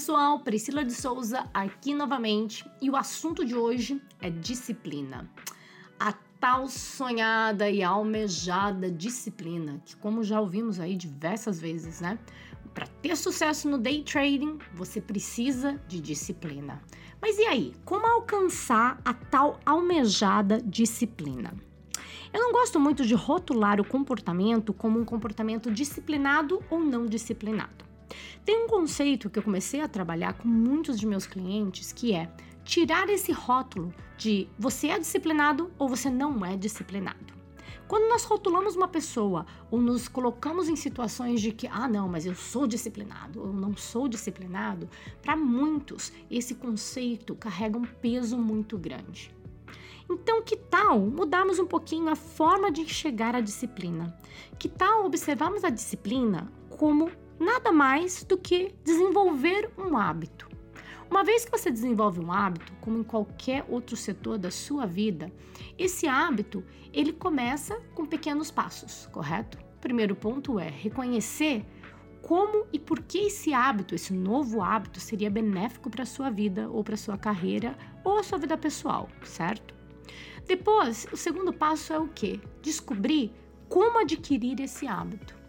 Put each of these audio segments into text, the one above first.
pessoal, Priscila de Souza aqui novamente e o assunto de hoje é disciplina. A tal sonhada e almejada disciplina, que como já ouvimos aí diversas vezes, né? Para ter sucesso no day trading, você precisa de disciplina. Mas e aí, como alcançar a tal almejada disciplina? Eu não gosto muito de rotular o comportamento como um comportamento disciplinado ou não disciplinado. Tem um conceito que eu comecei a trabalhar com muitos de meus clientes que é tirar esse rótulo de você é disciplinado ou você não é disciplinado. Quando nós rotulamos uma pessoa ou nos colocamos em situações de que, ah, não, mas eu sou disciplinado, ou não sou disciplinado, para muitos esse conceito carrega um peso muito grande. Então, que tal mudarmos um pouquinho a forma de enxergar a disciplina? Que tal observarmos a disciplina como nada mais do que desenvolver um hábito. Uma vez que você desenvolve um hábito, como em qualquer outro setor da sua vida, esse hábito ele começa com pequenos passos, correto? O primeiro ponto é reconhecer como e por que esse hábito, esse novo hábito, seria benéfico para a sua vida ou para a sua carreira ou a sua vida pessoal, certo? Depois, o segundo passo é o que? Descobrir como adquirir esse hábito.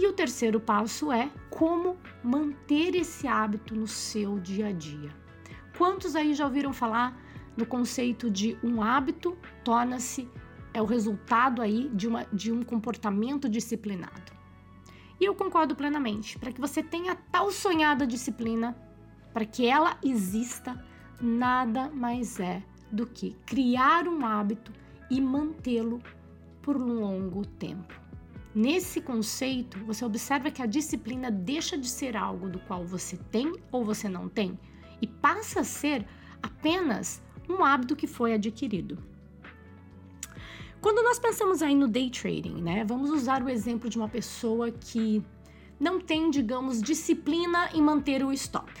E o terceiro passo é como manter esse hábito no seu dia a dia. Quantos aí já ouviram falar no conceito de um hábito torna-se é o resultado aí de, uma, de um comportamento disciplinado? E eu concordo plenamente. Para que você tenha tal sonhada disciplina, para que ela exista, nada mais é do que criar um hábito e mantê-lo por um longo tempo. Nesse conceito, você observa que a disciplina deixa de ser algo do qual você tem ou você não tem e passa a ser apenas um hábito que foi adquirido. Quando nós pensamos aí no day trading, né, vamos usar o exemplo de uma pessoa que não tem, digamos, disciplina em manter o stop.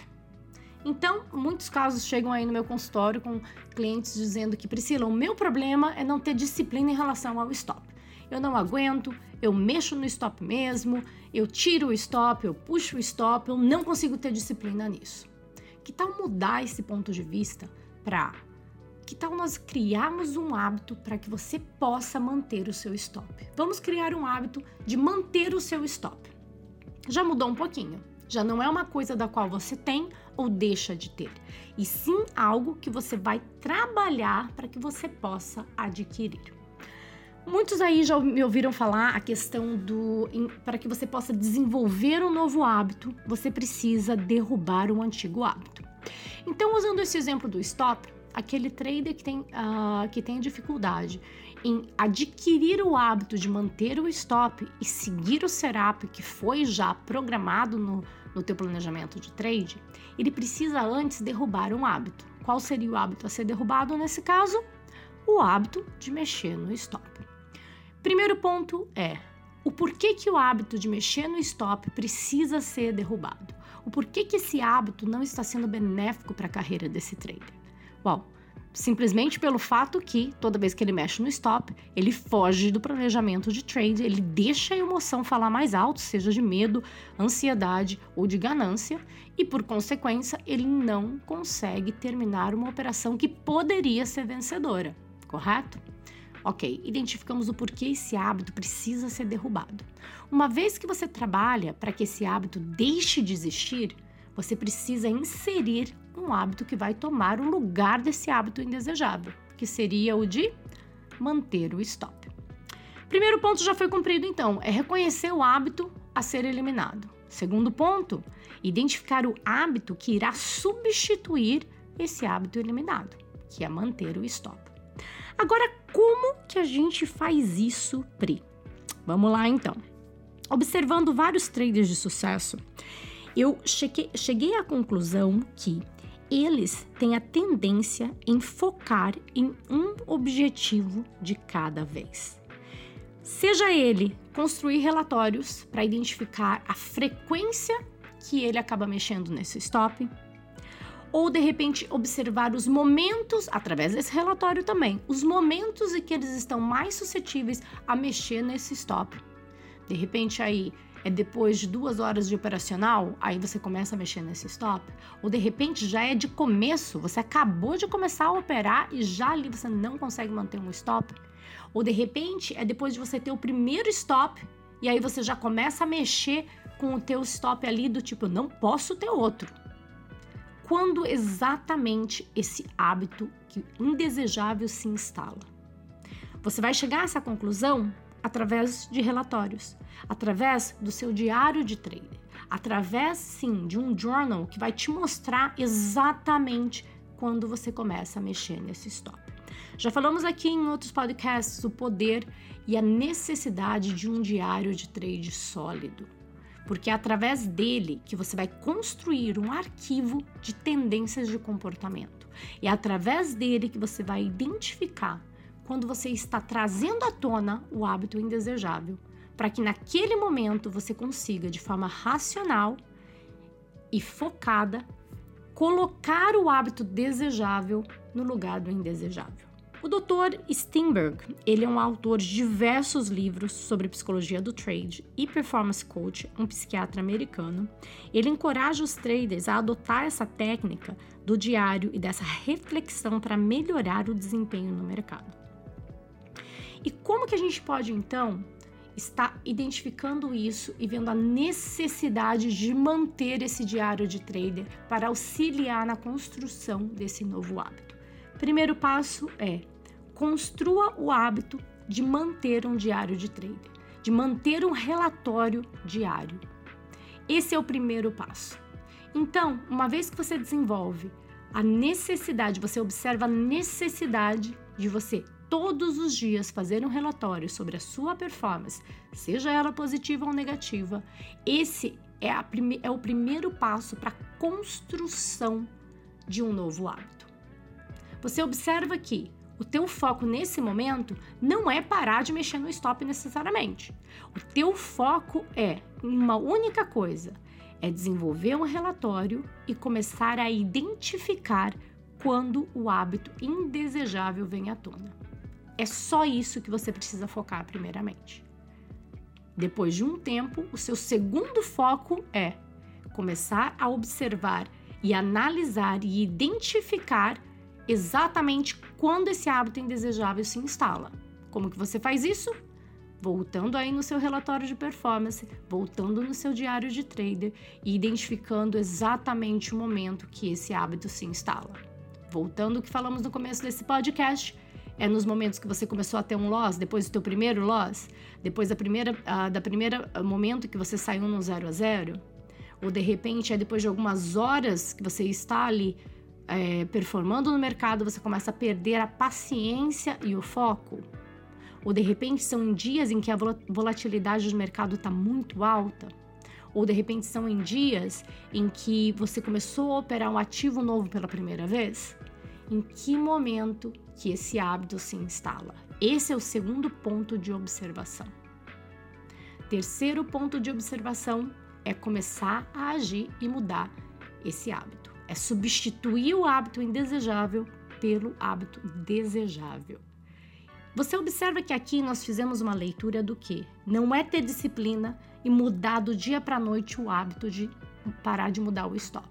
Então, muitos casos chegam aí no meu consultório com clientes dizendo que Priscila, o meu problema é não ter disciplina em relação ao stop eu não aguento, eu mexo no stop mesmo, eu tiro o stop, eu puxo o stop, eu não consigo ter disciplina nisso. Que tal mudar esse ponto de vista para que tal nós criarmos um hábito para que você possa manter o seu stop? Vamos criar um hábito de manter o seu stop. Já mudou um pouquinho. Já não é uma coisa da qual você tem ou deixa de ter, e sim algo que você vai trabalhar para que você possa adquirir. Muitos aí já me ouviram falar a questão do para que você possa desenvolver um novo hábito, você precisa derrubar um antigo hábito. Então, usando esse exemplo do stop, aquele trader que tem, uh, que tem dificuldade em adquirir o hábito de manter o stop e seguir o setup que foi já programado no, no teu planejamento de trade, ele precisa antes derrubar um hábito. Qual seria o hábito a ser derrubado nesse caso? O hábito de mexer no stop. Primeiro ponto é o porquê que o hábito de mexer no stop precisa ser derrubado. O porquê que esse hábito não está sendo benéfico para a carreira desse trader. Bom, simplesmente pelo fato que toda vez que ele mexe no stop, ele foge do planejamento de trade, ele deixa a emoção falar mais alto, seja de medo, ansiedade ou de ganância, e por consequência, ele não consegue terminar uma operação que poderia ser vencedora, correto? Ok, identificamos o porquê esse hábito precisa ser derrubado. Uma vez que você trabalha para que esse hábito deixe de existir, você precisa inserir um hábito que vai tomar o lugar desse hábito indesejável, que seria o de manter o stop. Primeiro ponto já foi cumprido, então, é reconhecer o hábito a ser eliminado. Segundo ponto, identificar o hábito que irá substituir esse hábito eliminado, que é manter o stop. Agora, como que a gente faz isso, Pri? Vamos lá então. Observando vários traders de sucesso, eu cheguei, à conclusão que eles têm a tendência em focar em um objetivo de cada vez. Seja ele construir relatórios para identificar a frequência que ele acaba mexendo nesse stop, ou de repente observar os momentos, através desse relatório também, os momentos em que eles estão mais suscetíveis a mexer nesse stop. De repente aí é depois de duas horas de operacional, aí você começa a mexer nesse stop, ou de repente já é de começo, você acabou de começar a operar e já ali você não consegue manter um stop, ou de repente é depois de você ter o primeiro stop e aí você já começa a mexer com o teu stop ali do tipo, não posso ter outro. Quando exatamente esse hábito indesejável se instala? Você vai chegar a essa conclusão através de relatórios, através do seu diário de trader, através sim de um journal que vai te mostrar exatamente quando você começa a mexer nesse stop. Já falamos aqui em outros podcasts o poder e a necessidade de um diário de trade sólido, porque é através dele que você vai construir um arquivo de tendências de comportamento. E é através dele que você vai identificar quando você está trazendo à tona o hábito indesejável, para que naquele momento você consiga, de forma racional e focada, colocar o hábito desejável no lugar do indesejável. O Dr. Steinberg, ele é um autor de diversos livros sobre psicologia do trade e performance coach, um psiquiatra americano. Ele encoraja os traders a adotar essa técnica do diário e dessa reflexão para melhorar o desempenho no mercado. E como que a gente pode então estar identificando isso e vendo a necessidade de manter esse diário de trader para auxiliar na construção desse novo hábito? Primeiro passo é construa o hábito de manter um diário de trader, de manter um relatório diário. Esse é o primeiro passo. Então, uma vez que você desenvolve a necessidade, você observa a necessidade de você todos os dias fazer um relatório sobre a sua performance, seja ela positiva ou negativa, esse é, prime é o primeiro passo para a construção de um novo hábito. Você observa que o teu foco nesse momento não é parar de mexer no stop necessariamente. O teu foco é uma única coisa, é desenvolver um relatório e começar a identificar quando o hábito indesejável vem à tona. É só isso que você precisa focar primeiramente. Depois de um tempo, o seu segundo foco é começar a observar e analisar e identificar exatamente quando esse hábito indesejável se instala. Como que você faz isso? Voltando aí no seu relatório de performance, voltando no seu diário de trader e identificando exatamente o momento que esse hábito se instala. Voltando ao que falamos no começo desse podcast, é nos momentos que você começou a ter um loss, depois do teu primeiro loss, depois da primeira, uh, da primeira momento que você saiu no zero a zero, ou de repente é depois de algumas horas que você está ali é, performando no mercado, você começa a perder a paciência e o foco. Ou de repente são dias em que a volatilidade do mercado está muito alta. Ou de repente são em dias em que você começou a operar um ativo novo pela primeira vez em que momento que esse hábito se instala. Esse é o segundo ponto de observação. Terceiro ponto de observação é começar a agir e mudar esse hábito. É substituir o hábito indesejável pelo hábito desejável. Você observa que aqui nós fizemos uma leitura do que não é ter disciplina e mudar do dia para a noite o hábito de parar de mudar o stop.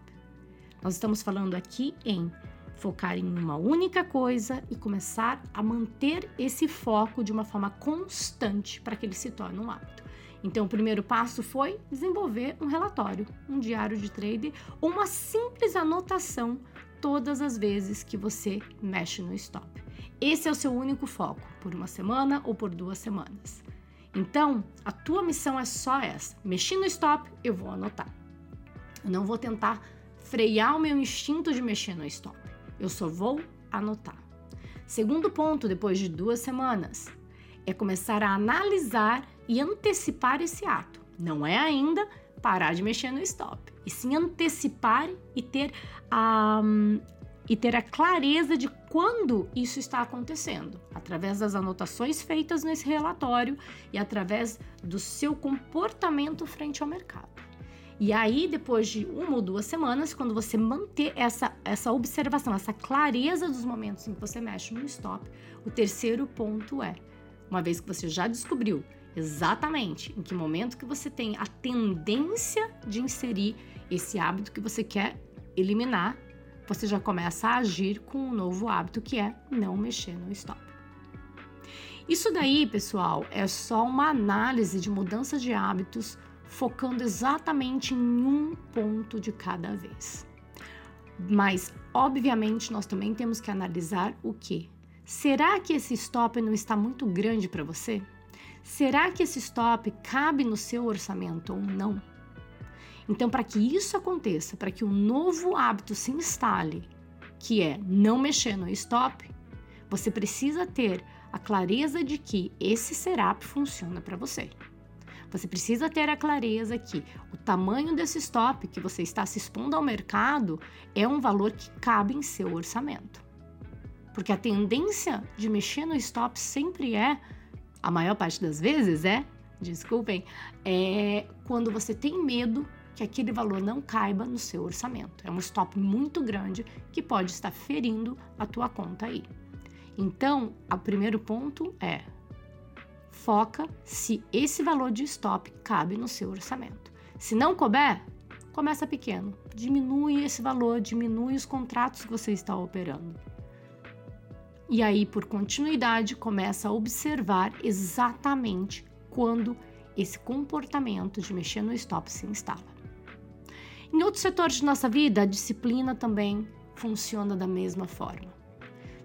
Nós estamos falando aqui em focar em uma única coisa e começar a manter esse foco de uma forma constante para que ele se torne um hábito. Então, o primeiro passo foi desenvolver um relatório, um diário de trade uma simples anotação todas as vezes que você mexe no stop. Esse é o seu único foco, por uma semana ou por duas semanas. Então, a tua missão é só essa: mexi no stop, eu vou anotar. Eu não vou tentar frear o meu instinto de mexer no stop. Eu só vou anotar. Segundo ponto, depois de duas semanas, é começar a analisar e antecipar esse ato. Não é ainda parar de mexer no stop, e sim antecipar e ter a, e ter a clareza de quando isso está acontecendo, através das anotações feitas nesse relatório e através do seu comportamento frente ao mercado. E aí, depois de uma ou duas semanas, quando você manter essa, essa observação, essa clareza dos momentos em que você mexe no stop, o terceiro ponto é: uma vez que você já descobriu Exatamente em que momento que você tem a tendência de inserir esse hábito que você quer eliminar, você já começa a agir com um novo hábito que é não mexer no stop. Isso daí, pessoal, é só uma análise de mudança de hábitos focando exatamente em um ponto de cada vez. Mas, obviamente, nós também temos que analisar o que? Será que esse stop não está muito grande para você? Será que esse stop cabe no seu orçamento ou não? Então, para que isso aconteça, para que um novo hábito se instale, que é não mexer no stop, você precisa ter a clareza de que esse setup funciona para você. Você precisa ter a clareza que o tamanho desse stop que você está se expondo ao mercado é um valor que cabe em seu orçamento. Porque a tendência de mexer no stop sempre é, a maior parte das vezes é, desculpem, é quando você tem medo que aquele valor não caiba no seu orçamento. É um stop muito grande que pode estar ferindo a tua conta aí. Então, o primeiro ponto é foca se esse valor de stop cabe no seu orçamento. Se não couber, começa pequeno, diminui esse valor, diminui os contratos que você está operando. E aí, por continuidade, começa a observar exatamente quando esse comportamento de mexer no stop se instala. Em outros setores de nossa vida, a disciplina também funciona da mesma forma.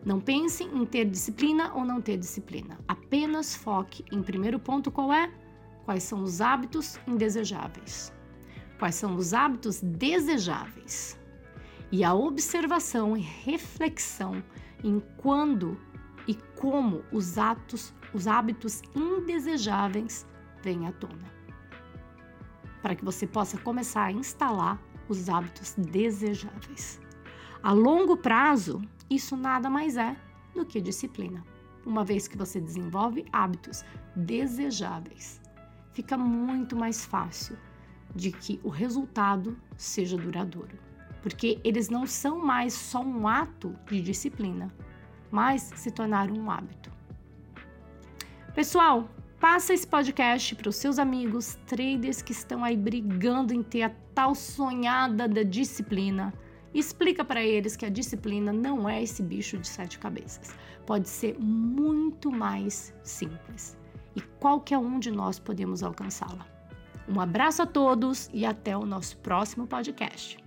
Não pense em ter disciplina ou não ter disciplina. Apenas foque em primeiro ponto qual é? Quais são os hábitos indesejáveis? Quais são os hábitos desejáveis? E a observação e reflexão em quando e como os atos, os hábitos indesejáveis vêm à tona. Para que você possa começar a instalar os hábitos desejáveis. A longo prazo, isso nada mais é do que disciplina. Uma vez que você desenvolve hábitos desejáveis, fica muito mais fácil de que o resultado seja duradouro, porque eles não são mais só um ato de disciplina, mas se tornaram um hábito. Pessoal, passa esse podcast para os seus amigos traders que estão aí brigando em ter a tal sonhada da disciplina explica para eles que a disciplina não é esse bicho de sete cabeças. Pode ser muito mais simples e qualquer um de nós podemos alcançá-la. Um abraço a todos e até o nosso próximo podcast.